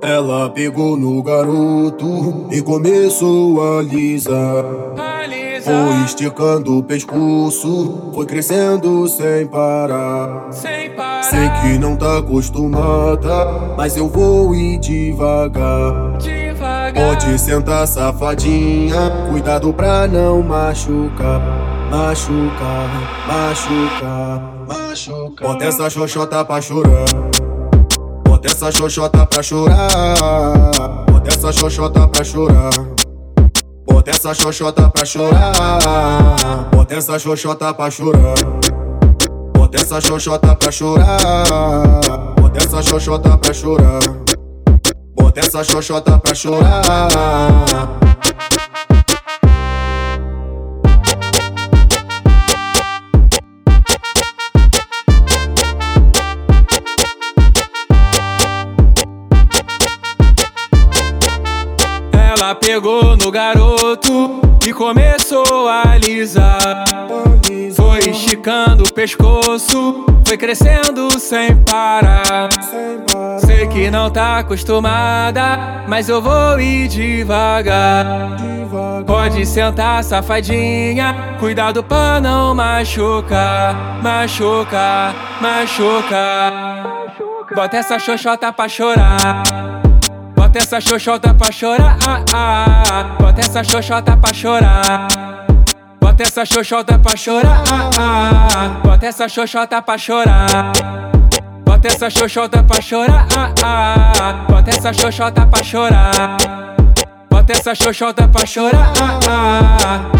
Ela pegou no garoto e começou a alisar. Foi esticando o pescoço, foi crescendo sem parar. Sem parar. Sei que não tá acostumada, mas eu vou ir devagar. Devagar. Pode sentar, safadinha, cuidado pra não machucar. Machucar, machucar, machucar. Bota essa xoxota pra chorar. Bota essa xoxota pra chorar. Bota essa xoxota pra chorar. Bota essa xoxota pra chorar. Bota essa xoxota pra chorar. Bota essa xoxota pra chorar. Bota essa xoxota pra chorar. Bota essa xoxota pra chorar. Ela pegou no garoto e começou a alisar. Foi esticando o pescoço, foi crescendo sem parar. Sei que não tá acostumada, mas eu vou ir devagar. Pode sentar, safadinha, cuidado pra não machucar, machucar, machucar. Bota essa xoxota pra chorar. Bota essa xoxota pra chorar. Ah, ah. Bota essa xoxota pra chorar. Bota essa xoxota pra chorar. Ah, ah. Bota essa xoxota pra chorar. Bota essa xoxota pra chorar. Ah, ah. Bota essa xoxota pra chorar. Bota essa xoxota pra chorar. Ah, ah.